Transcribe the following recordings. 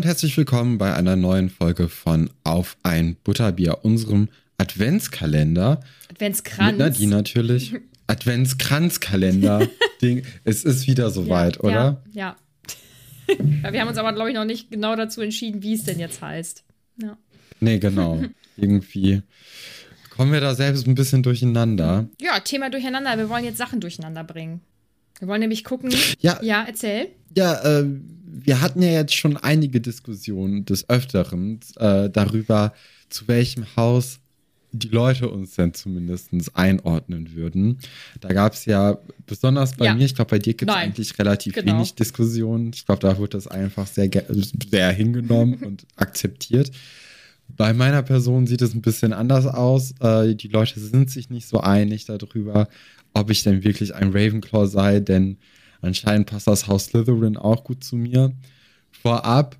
und herzlich willkommen bei einer neuen Folge von Auf ein Butterbier, unserem Adventskalender. Adventskranz. Mit Nadine natürlich. Adventskranzkalender-Ding. es ist wieder soweit, ja, oder? Ja, ja. Wir haben uns aber, glaube ich, noch nicht genau dazu entschieden, wie es denn jetzt heißt. Ja. Nee, genau. Irgendwie kommen wir da selbst ein bisschen durcheinander. Ja, Thema durcheinander. Wir wollen jetzt Sachen durcheinander bringen. Wir wollen nämlich gucken. Ja. Ja, erzähl. Ja, äh, wir hatten ja jetzt schon einige Diskussionen des Öfteren äh, darüber, zu welchem Haus die Leute uns denn zumindest einordnen würden. Da gab es ja, besonders bei Ja. mir, ich glaube, bei dir gibt es eigentlich relativ Genau. wenig Diskussionen. Ich glaube, da wird das einfach sehr, sehr hingenommen und akzeptiert. Bei meiner Person sieht es ein bisschen anders aus. Äh, die Leute sind sich nicht so einig darüber, ob ich denn wirklich ein Ravenclaw sei, denn anscheinend passt das Haus Slytherin auch gut zu mir. Vorab,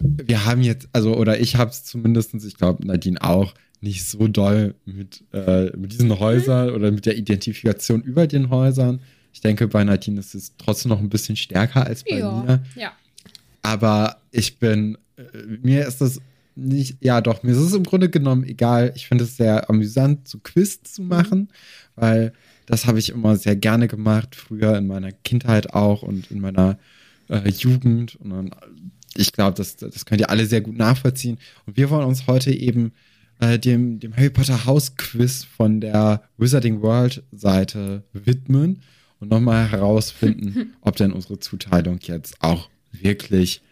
wir haben jetzt, also, oder ich habe es zumindest, ich glaube, Nadine auch, nicht so doll mit, äh, mit diesen Häusern oder mit der Identifikation über den Häusern. Ich denke, bei Nadine ist es trotzdem noch ein bisschen stärker als bei ja. mir. Ja. Aber ich bin, äh, mir ist das nicht, ja doch, mir ist es im Grunde genommen egal. Ich finde es sehr amüsant, so Quiz zu machen, weil das habe ich immer sehr gerne gemacht, früher in meiner Kindheit auch und in meiner äh, Jugend. Und dann, ich glaube, das, das könnt ihr alle sehr gut nachvollziehen. Und wir wollen uns heute eben äh, dem, dem Harry Potter Haus Quiz von der Wizarding World Seite widmen und nochmal herausfinden, ob denn unsere Zuteilung jetzt auch wirklich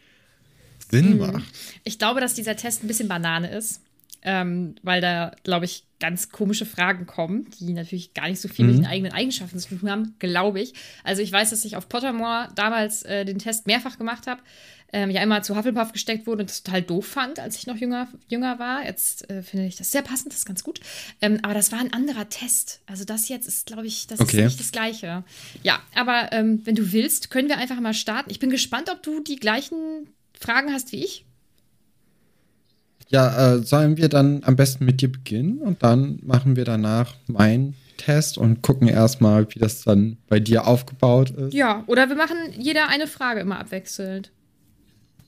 Sinn macht. Ich glaube, dass dieser Test ein bisschen Banane ist, ähm, weil da, glaube ich, ganz komische Fragen kommen, die natürlich gar nicht so viel mit Mhm. den eigenen Eigenschaften zu tun haben, glaube ich. Also ich weiß, dass ich auf Pottermore damals äh, den Test mehrfach gemacht habe. Ähm, ja, einmal zu Hufflepuff gesteckt wurde und das total doof fand, als ich noch jünger, jünger war. Jetzt äh, finde ich das sehr passend, das ist ganz gut. Ähm, aber das war ein anderer Test. Also das jetzt ist, glaube ich, das Okay. ist nicht das Gleiche. Ja, aber ähm, wenn du willst, können wir einfach mal starten. Ich bin gespannt, ob du die gleichen Fragen hast wie ich. Ja, äh, sollen wir dann am besten mit dir beginnen und dann machen wir danach meinen Test und gucken erstmal, wie das dann bei dir aufgebaut ist. Ja, oder wir machen jeder eine Frage immer abwechselnd.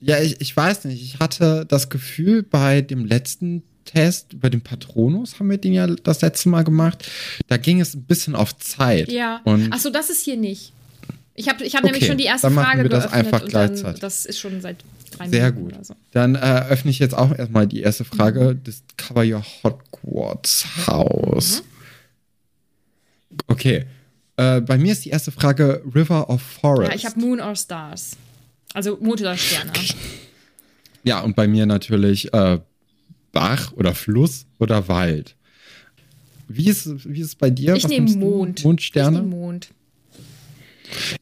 Ja, ich, ich weiß nicht. Ich hatte das Gefühl, bei dem letzten Test über den Patronus haben wir den ja das letzte Mal gemacht. Da ging es ein bisschen auf Zeit. Ja. Achso, das ist hier nicht. Ich habe ich hab Okay, nämlich schon die erste dann Frage wir das geöffnet einfach und dann, gleichzeitig. das ist schon seit drei sehr Minuten gut. oder so. Dann äh, öffne ich jetzt auch erstmal die erste Frage. Mhm. Discover Your Hogwarts House. Okay. Äh, bei mir ist die erste Frage River of Forest. Ja, ich habe Moon or Stars. Also Mond oder Sterne. Ja, und bei mir natürlich äh, Bach oder Fluss oder Wald. Wie ist, wie ist es bei dir? Ich nehme? Mond. Mond, Ich nehme Mond.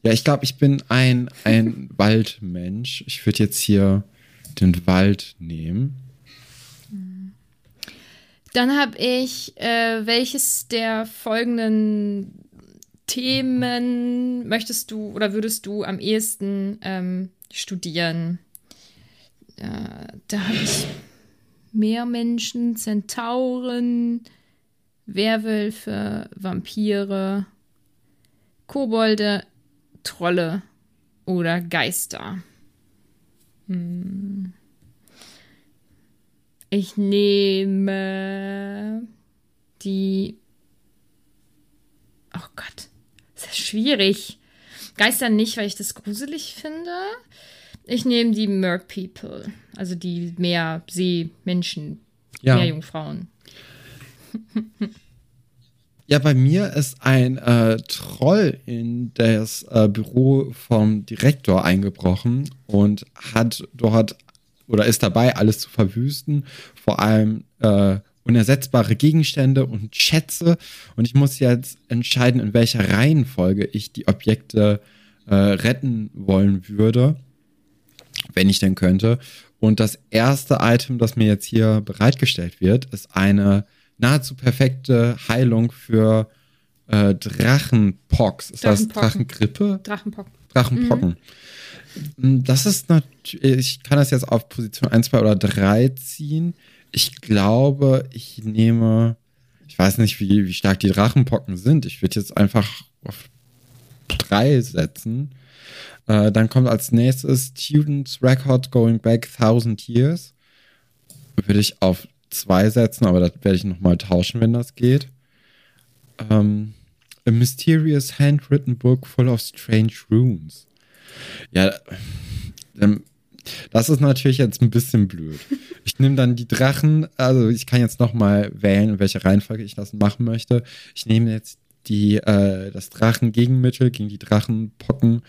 Ja, ich glaube, ich bin ein, ein Waldmensch. Ich würde jetzt hier den Wald nehmen. Dann habe ich, äh, welches der folgenden Themen möchtest du oder würdest du am ehesten ähm, studieren? Äh, da habe ich Meermenschen, Zentauren, Werwölfe, Vampire, Kobolde, Trolle oder Geister. Hm. Ich nehme die. Oh Gott, das ist schwierig. Geister nicht, weil ich das gruselig finde. Ich nehme die Merc People, also die Meerseemenschen, Ja. Meerjungfrauen. Ja, bei mir ist ein äh, Troll in das äh, Büro vom Direktor eingebrochen und hat dort oder ist dabei, alles zu verwüsten. Vor allem äh, unersetzbare Gegenstände und Schätze. Und ich muss jetzt entscheiden, in welcher Reihenfolge ich die Objekte äh, retten wollen würde, wenn ich denn könnte. Und das erste Item, das mir jetzt hier bereitgestellt wird, ist eine nahezu perfekte Heilung für äh, Drachenpox. Ist das Drachenpocken. Drachengrippe? Drachenpock. Drachenpocken. Mm, Das ist natürlich, ich kann das jetzt auf Position 1, 2 oder 3 ziehen. Ich glaube, ich nehme, ich weiß nicht, wie, wie stark die Drachenpocken sind. Ich würde jetzt einfach auf 3 setzen. Äh, dann kommt als nächstes Students Record Going Back 1000 Years. Würde ich auf zwei setzen, aber das werde ich nochmal tauschen, wenn das geht. Ähm, A Mysterious Handwritten Book Full of Strange Runes. Ja, ähm, das ist natürlich jetzt ein bisschen blöd. Ich nehme dann die Drachen, also ich kann jetzt nochmal wählen, in welcher Reihenfolge ich das machen möchte. Ich nehme jetzt die, äh, das Drachengegenmittel gegen die Drachenpocken.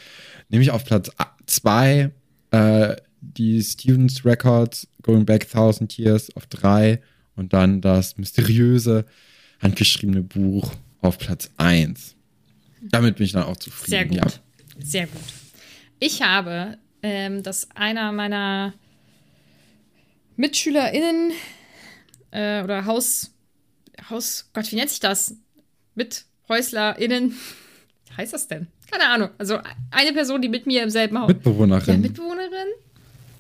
Nehme ich auf Platz 2 äh, die Students Records Going Back Thousand Years auf 3 und dann das mysteriöse handgeschriebene Buch auf Platz 1. Damit bin ich dann auch zufrieden. Sehr gut. Ja. Sehr gut. Ich habe, ähm, dass einer meiner MitschülerInnen äh, oder Haus, Haus, Gott, wie nennt sich das? MithäuslerInnen, wie heißt das denn? Keine Ahnung. Also eine Person, die mit mir im selben Haus. Mitbewohnerin. Ja, Mitbewohnerin?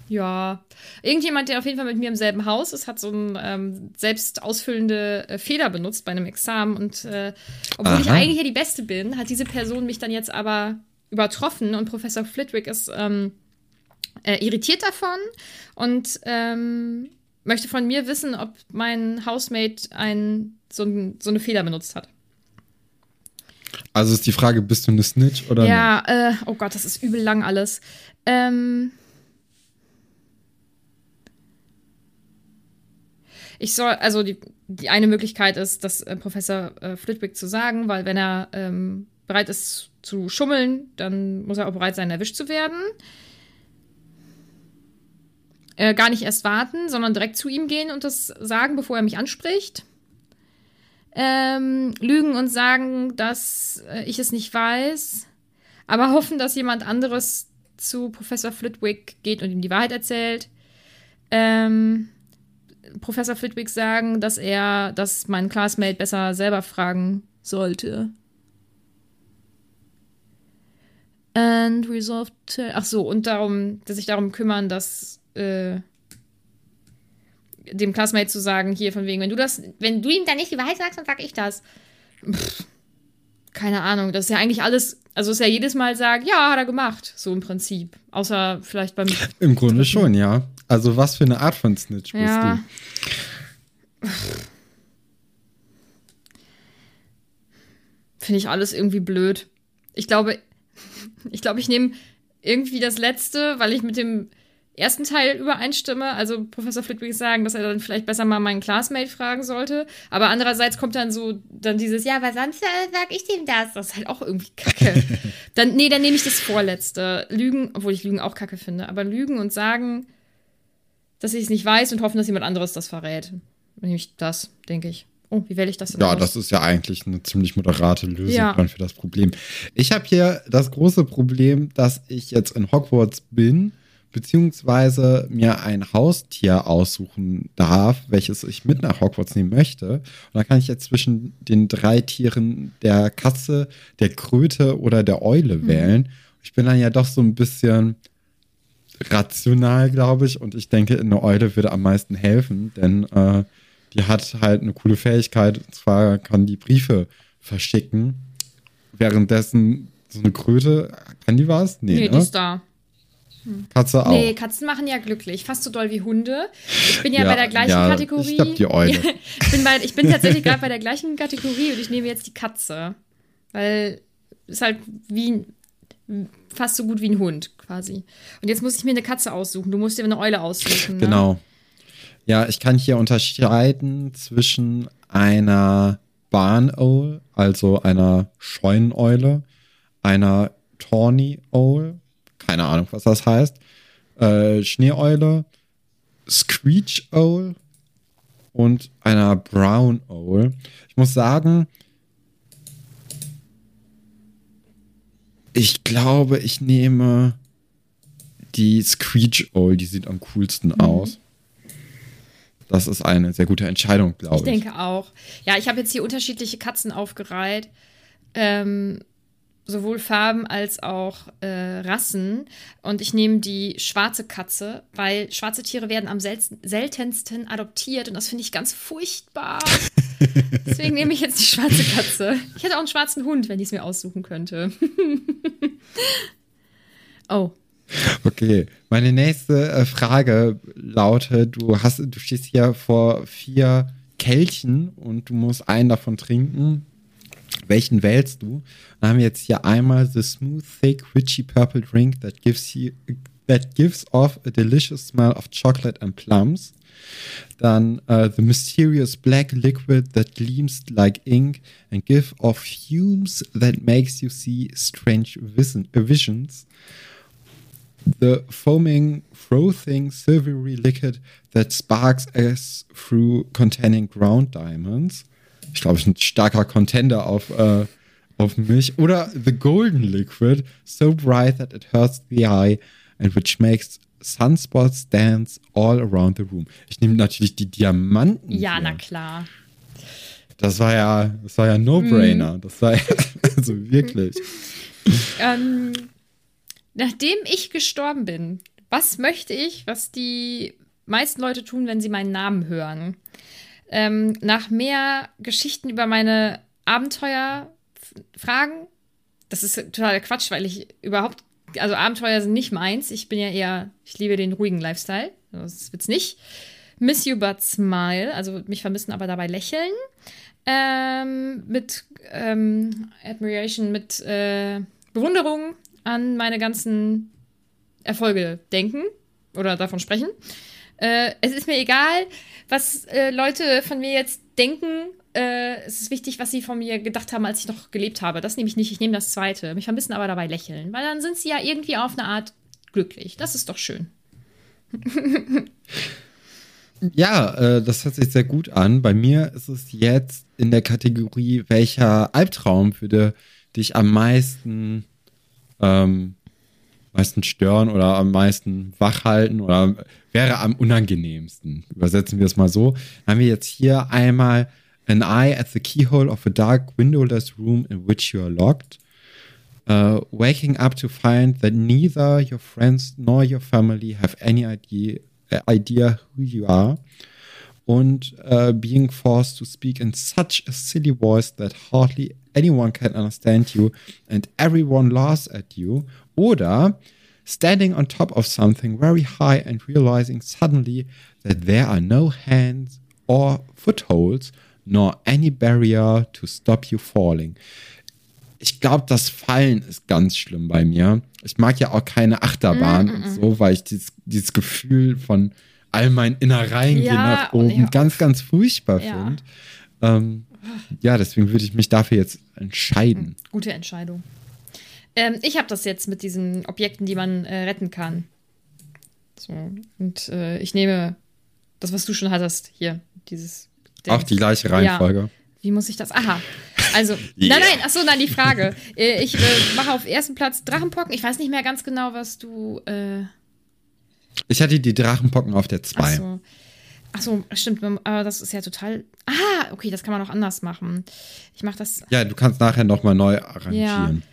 Ja. Irgendjemand, der auf jeden Fall mit mir im selben Haus ist, hat so eine ähm, selbst ausfüllende äh, Feder benutzt bei einem Examen. Und äh, obwohl Aha. ich eigentlich ja die Beste bin, hat diese Person mich dann jetzt aber übertroffen und Professor Flitwick ist ähm, äh, irritiert davon und ähm, möchte von mir wissen, ob mein Housemate ein, so, ein, so eine Feder benutzt hat. Also ist die Frage, bist du eine Snitch oder? Ja, äh, oh Gott, das ist übel lang alles. Ähm, ich soll, also die, die eine Möglichkeit ist, das äh, Professor äh, Flitwick zu sagen, weil wenn er ähm, bereit ist zu schummeln, dann muss er auch bereit sein, erwischt zu werden. Äh, gar nicht erst warten, sondern direkt zu ihm gehen und das sagen, bevor er mich anspricht. Ähm, lügen und sagen, dass äh, ich es nicht weiß, aber hoffen, dass jemand anderes zu Professor Flitwick geht und ihm die Wahrheit erzählt. Ähm, Professor Flitwick sagen, dass er, dass mein Classmate besser selber fragen sollte. And resolve to. Ach so, und darum, dass sich darum kümmern, dass äh, dem Classmate zu sagen, hier von wegen, wenn du das, wenn du ihm dann nicht die Wahrheit sagst, dann sag ich das. Pff, keine Ahnung, das ist ja eigentlich alles, also ist ja jedes Mal sagt, ja, hat er gemacht, so im Prinzip. Außer vielleicht beim. Im Grunde schon, ja. Also was für eine Art von Snitch bist Ja. du? Finde ich alles irgendwie blöd. Ich glaube, ich glaube, ich nehme irgendwie das letzte, weil ich mit dem ersten Teil übereinstimme. Also Professor Flitwick sagen, dass er dann vielleicht besser mal meinen Classmate fragen sollte. Aber andererseits kommt dann so dann dieses, ja, aber sonst äh, sag ich dem das. Das ist halt auch irgendwie kacke. dann, nee, dann nehme ich das vorletzte. Lügen, obwohl ich Lügen auch kacke finde. Aber Lügen und sagen, dass ich es nicht weiß und hoffen, dass jemand anderes das verrät. Dann nehme ich das, denke ich. Oh, wie wähle ich das denn Ja, aus? das ist ja eigentlich eine ziemlich moderate Lösung Ja. dann für das Problem. Ich habe hier das große Problem, dass ich jetzt in Hogwarts bin, beziehungsweise mir ein Haustier aussuchen darf, welches ich mit nach Hogwarts nehmen möchte. Und da kann ich jetzt zwischen den drei Tieren der Katze, der Kröte oder der Eule Mhm. wählen. Ich bin dann ja doch so ein bisschen rational, glaube ich. Und ich denke, eine Eule würde am meisten helfen, denn äh, die hat halt eine coole Fähigkeit. Und zwar kann die Briefe verschicken. Währenddessen so eine Kröte, kann die was? Nee, nee, ne? die ist da. Katze auch. Nee, Katzen machen ja glücklich. Fast so doll wie Hunde. Ich bin ja, bei der gleichen ja, Kategorie. Ich glaube, die Eule. ich, bin bei, ich bin tatsächlich gerade bei der gleichen Kategorie und ich nehme jetzt die Katze. Weil ist halt wie ein, fast so gut wie ein Hund quasi. Und jetzt muss ich mir eine Katze aussuchen. Du musst dir eine Eule aussuchen. Ne? Genau. Ja, ich kann hier unterscheiden zwischen einer Barn Owl, also einer Scheuneneule, einer Tawny Owl, keine Ahnung, was das heißt, äh, Schneeeule, Screech Owl und einer Brown Owl. Ich muss sagen, ich glaube, ich nehme die Screech Owl, die sieht am coolsten Mhm. aus. Das ist eine sehr gute Entscheidung, glaube Ich ich. denke auch. Ja, ich habe jetzt hier unterschiedliche Katzen aufgereiht. Ähm, sowohl Farben als auch äh, Rassen. Und ich nehme die schwarze Katze, weil schwarze Tiere werden am selten, seltensten adoptiert und das finde ich ganz furchtbar. Deswegen nehme ich jetzt die schwarze Katze. Ich hätte auch einen schwarzen Hund, wenn ich es mir aussuchen könnte. Oh. Okay, meine nächste äh, Frage lautet: Du hast, du stehst hier vor vier Kelchen und du musst einen davon trinken. Welchen wählst du? Dann haben wir jetzt hier einmal the smooth, thick, witchy purple drink that gives you that gives off a delicious smell of chocolate and plums. Dann uh, the mysterious black liquid that gleams like ink and give off fumes that makes you see strange vision visions. The foaming, frothing, silvery liquid that sparks as through containing ground diamonds. Ich glaube, ein starker Contender auf, äh, auf mich. Oder the golden liquid, so bright that it hurts the eye and which makes sunspots dance all around the room. Ich nehme natürlich die Diamanten. Ja, hier. na klar. Das war ja, das war ja No-Brainer. Das war ja, also wirklich. Ähm, nachdem ich gestorben bin, was möchte ich, was die meisten Leute tun, wenn sie meinen Namen hören? Ähm, nach mehr Geschichten über meine Abenteuer fragen. Das ist total Quatsch, weil ich überhaupt, also Abenteuer sind nicht meins. Ich bin ja eher, ich liebe den ruhigen Lifestyle. Das wird's nicht. Miss you but smile, also mich vermissen, aber dabei lächeln. Ähm, mit ähm, Admiration, mit äh, Bewunderung an meine ganzen Erfolge denken oder davon sprechen. Äh, es ist mir egal, was äh, Leute von mir jetzt denken. Äh, es ist wichtig, was sie von mir gedacht haben, als ich noch gelebt habe. Das nehme ich nicht. Ich nehme das zweite. Mich vermissen, aber dabei lächeln. Weil dann sind sie ja irgendwie auf eine Art glücklich. Das ist doch schön. Ja, äh, das hört sich sehr gut an. Bei mir ist es jetzt in der Kategorie, welcher Albtraum würde dich am meisten, ähm, meisten stören oder am meisten wach halten oder wäre am unangenehmsten. Übersetzen wir es mal so. Dann haben wir jetzt hier einmal an eye at the keyhole of a dark windowless room in which you are locked. Uh, waking up to find that neither your friends nor your family have any idea uh, idea who you are und uh, being forced to speak in such a silly voice that hardly anyone can understand you and everyone laughs at you oder standing on top of something very high and realizing suddenly that there are no hands or footholds nor any barrier to stop you falling ich glaube, das Fallen ist ganz schlimm bei mir. Ich mag ja auch keine Achterbahn und so, weil ich dieses, dieses Gefühl von all meinen Innereien Ja, gehen nach oben ja. ganz, ganz furchtbar Ja. finde. Ähm, ja, deswegen würde ich mich dafür jetzt entscheiden. Gute Entscheidung. Ähm, ich habe das jetzt mit diesen Objekten, die man äh, retten kann. So. Und äh, ich nehme das, was du schon hattest, hier. Dieses. Auch Dings. die gleiche Reihenfolge. Wie muss ich das? Aha. Also, Yeah. nein, nein, ach so, nein, die Frage. Äh, ich äh, mache auf ersten Platz Drachenpocken. Ich weiß nicht mehr ganz genau, was du. Äh, Ich hatte die Drachenpocken auf der ach 2. so. Ach so, stimmt, aber das ist ja total. Ah, okay, das kann man auch anders machen. Ich mache das Ja, du kannst nachher nochmal neu arrangieren.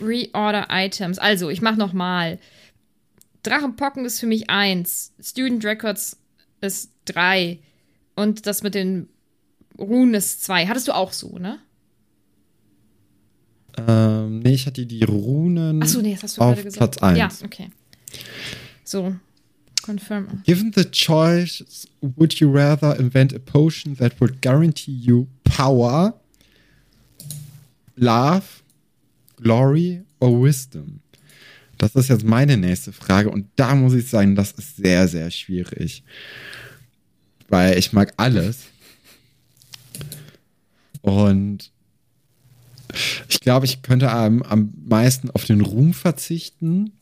Reorder Items. Also, ich mache nochmal. Drachenpocken ist für mich eins. Student Records ist drei. Und das mit den Runen ist zwei. Hattest du auch so, ne? Ähm, nee, ich hatte die Runen Ach so, nee, das hast du auf gerade gesagt. Platz 1. Ja, okay. So, confirm. Given the choice, would you rather invent a potion that would guarantee you power, love, glory or wisdom? Das ist jetzt meine nächste Frage und da muss ich sagen, das ist sehr, sehr schwierig. Weil ich mag alles. Und ich glaube, ich könnte am, am meisten auf den Ruhm verzichten,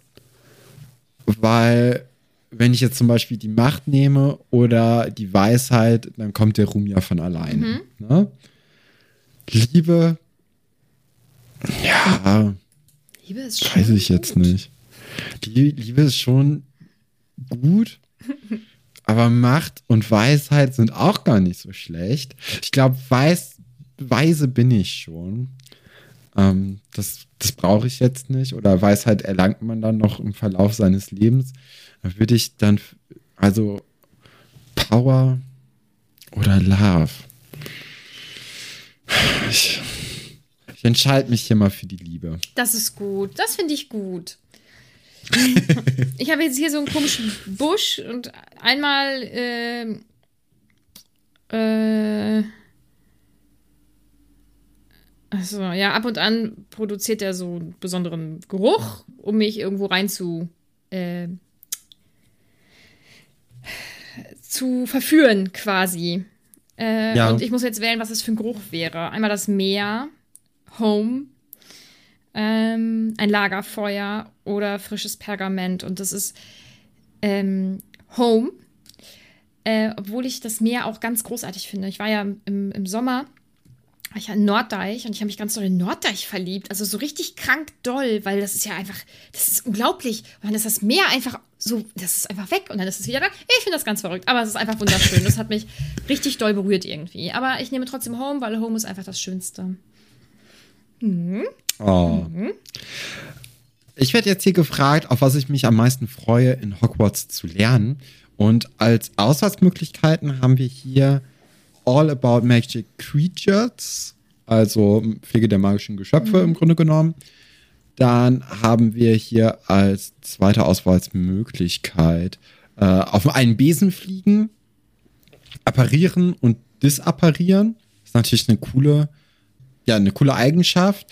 weil wenn ich jetzt zum Beispiel die Macht nehme oder die Weisheit, dann kommt der Ruhm ja von alleine. Ne? Liebe, ja, Liebe ist schon weiß ich jetzt gut. nicht. Die Liebe ist schon gut, aber Macht und Weisheit sind auch gar nicht so schlecht. Ich glaube, weiß, weise bin ich schon. Ähm, das das brauche ich jetzt nicht. Oder Weisheit erlangt man dann noch im Verlauf seines Lebens. Da würde ich dann, also Power oder Love. Ich, ich entscheide mich hier mal für die Liebe. Das ist gut. Das finde ich gut. ich habe jetzt hier so einen komischen Busch und einmal äh, äh, also ja, ab und an produziert er so einen besonderen Geruch, um mich irgendwo rein zu äh, zu verführen quasi. Äh, ja. Und ich muss jetzt wählen, was es für ein Geruch wäre. Einmal das Meer, Home, ähm, ein Lagerfeuer oder frisches Pergament. Und das ist ähm, Home. Äh, obwohl ich das Meer auch ganz großartig finde. Ich war ja im, im Sommer war ich in Norddeich und ich habe mich ganz doll in Norddeich verliebt. Also so richtig krank doll, weil das ist ja einfach, das ist unglaublich. Und dann ist das Meer einfach so, das ist einfach weg und dann ist es wieder da. Ich finde das ganz verrückt, aber es ist einfach wunderschön. Das hat mich richtig doll berührt irgendwie. Aber ich nehme trotzdem Home, weil Home ist einfach das Schönste. Mhm. Oh. Mhm. Ich werde jetzt hier gefragt, auf was ich mich am meisten freue, in Hogwarts zu lernen. Und als Auswahlmöglichkeiten haben wir hier All About Magic Creatures, also Pflege der magischen Geschöpfe mhm. im Grunde genommen. Dann haben wir hier als zweite Auswahlmöglichkeit äh, auf einen Besen fliegen, apparieren und disapparieren. Das ist natürlich eine coole, ja, eine coole Eigenschaft.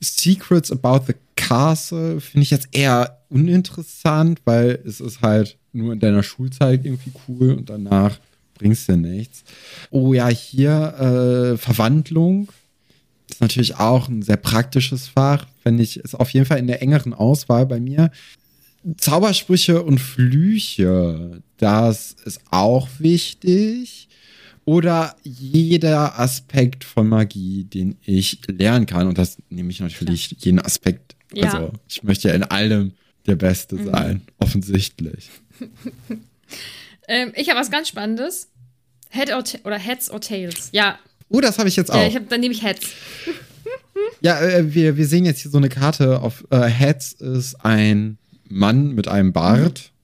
Secrets about the Castle finde ich jetzt eher uninteressant, weil es ist halt nur in deiner Schulzeit irgendwie cool und danach bringst dir nichts. Oh ja, hier äh, Verwandlung ist natürlich auch ein sehr praktisches Fach. Wenn ich es auf jeden Fall in der engeren Auswahl bei mir. Zaubersprüche und Flüche, das ist auch wichtig. Oder jeder Aspekt von Magie, den ich lernen kann. Und das nehme ich natürlich Klar. jeden Aspekt. Ja. Also ich möchte ja in allem der Beste mhm. sein, offensichtlich. Ähm, ich habe was ganz Spannendes. Head or oder Heads or Tails. Ja. Oh, das habe ich jetzt auch. Ja, ich hab, dann nehme ich Heads. ja, äh, wir, wir sehen jetzt hier so eine Karte. Auf äh, Heads ist ein Mann mit einem Bart. Mhm.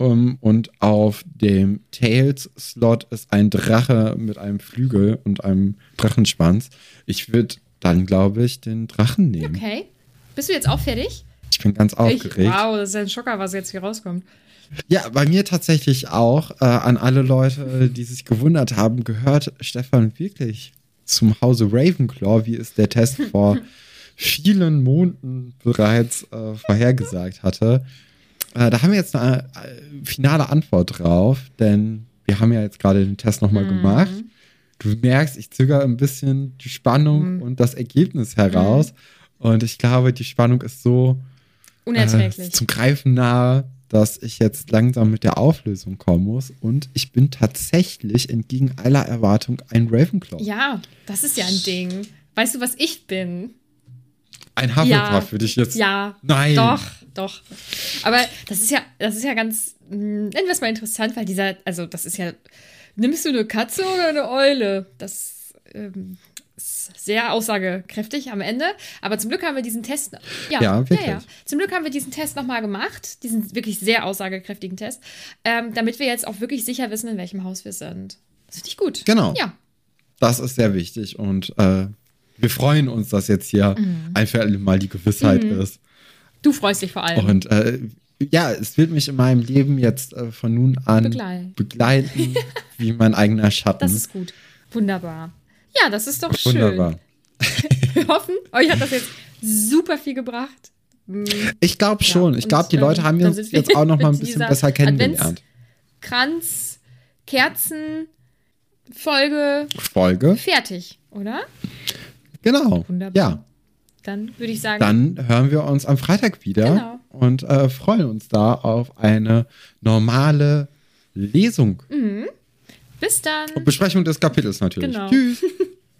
Um, und auf dem Tails-Slot ist ein Drache mit einem Flügel und einem Drachenschwanz. Ich würde dann, glaube ich, den Drachen nehmen. Okay. Bist du jetzt auch fertig? Ich bin ganz aufgeregt. Ich, wow, das ist ein Schocker, was jetzt hier rauskommt. Ja, bei mir tatsächlich auch. Äh, an alle Leute, die sich gewundert haben, gehört Stefan wirklich zum Hause Ravenclaw, wie es der Test vor vielen Monaten bereits äh, vorhergesagt hatte. Äh, da haben wir jetzt eine äh, finale Antwort drauf, denn wir haben ja jetzt gerade den Test nochmal mhm. gemacht. Du merkst, ich zögere ein bisschen die Spannung mhm. und das Ergebnis heraus. Mhm. Und ich glaube, die Spannung ist so unerträglich. Äh, zum Greifen nahe dass ich jetzt langsam mit der Auflösung kommen muss. Und ich bin tatsächlich entgegen aller Erwartung ein Ravenclaw. Ja, das ist ja ein Ding. Weißt du, was ich bin? Ein Hufflepuff ja, würde ich jetzt. Ja. Nein. Doch, doch. Aber das ist ja, das ist ja ganz, nennen wir es mal interessant, weil dieser, also das ist ja, nimmst du eine Katze oder eine Eule? Das ähm, sehr aussagekräftig am Ende. Aber zum Glück haben wir diesen Test. Ja, ja, wirklich. Ja, ja. Zum Glück haben wir diesen Test nochmal gemacht. Diesen wirklich sehr aussagekräftigen Test. Ähm, damit wir jetzt auch wirklich sicher wissen, in welchem Haus wir sind. Das finde ich gut. Genau. Ja. Das ist sehr wichtig. Und äh, wir freuen uns, dass jetzt hier mhm. ein für alle Mal die Gewissheit mhm. ist. Du freust dich vor allem. Und äh, ja, es wird mich in meinem Leben jetzt äh, von nun an Begleit. begleiten, wie mein eigener Schatten. Das ist gut. Wunderbar. Ja, das ist doch Wunderbar. schön. Wir hoffen, euch hat das jetzt super viel gebracht. Hm. Ich glaube schon. Ja, ich glaube, die Leute haben uns jetzt auch noch mal ein bisschen besser kennengelernt. Kranz, Kerzen, Folge. Folge. Fertig, oder? Genau. Wunderbar. Ja. Dann würde ich sagen. Dann hören wir uns am Freitag wieder genau. und äh, freuen uns da auf eine normale Lesung. Mhm. Bis dann. Und Besprechung des Kapitels natürlich. Genau. Tschüss.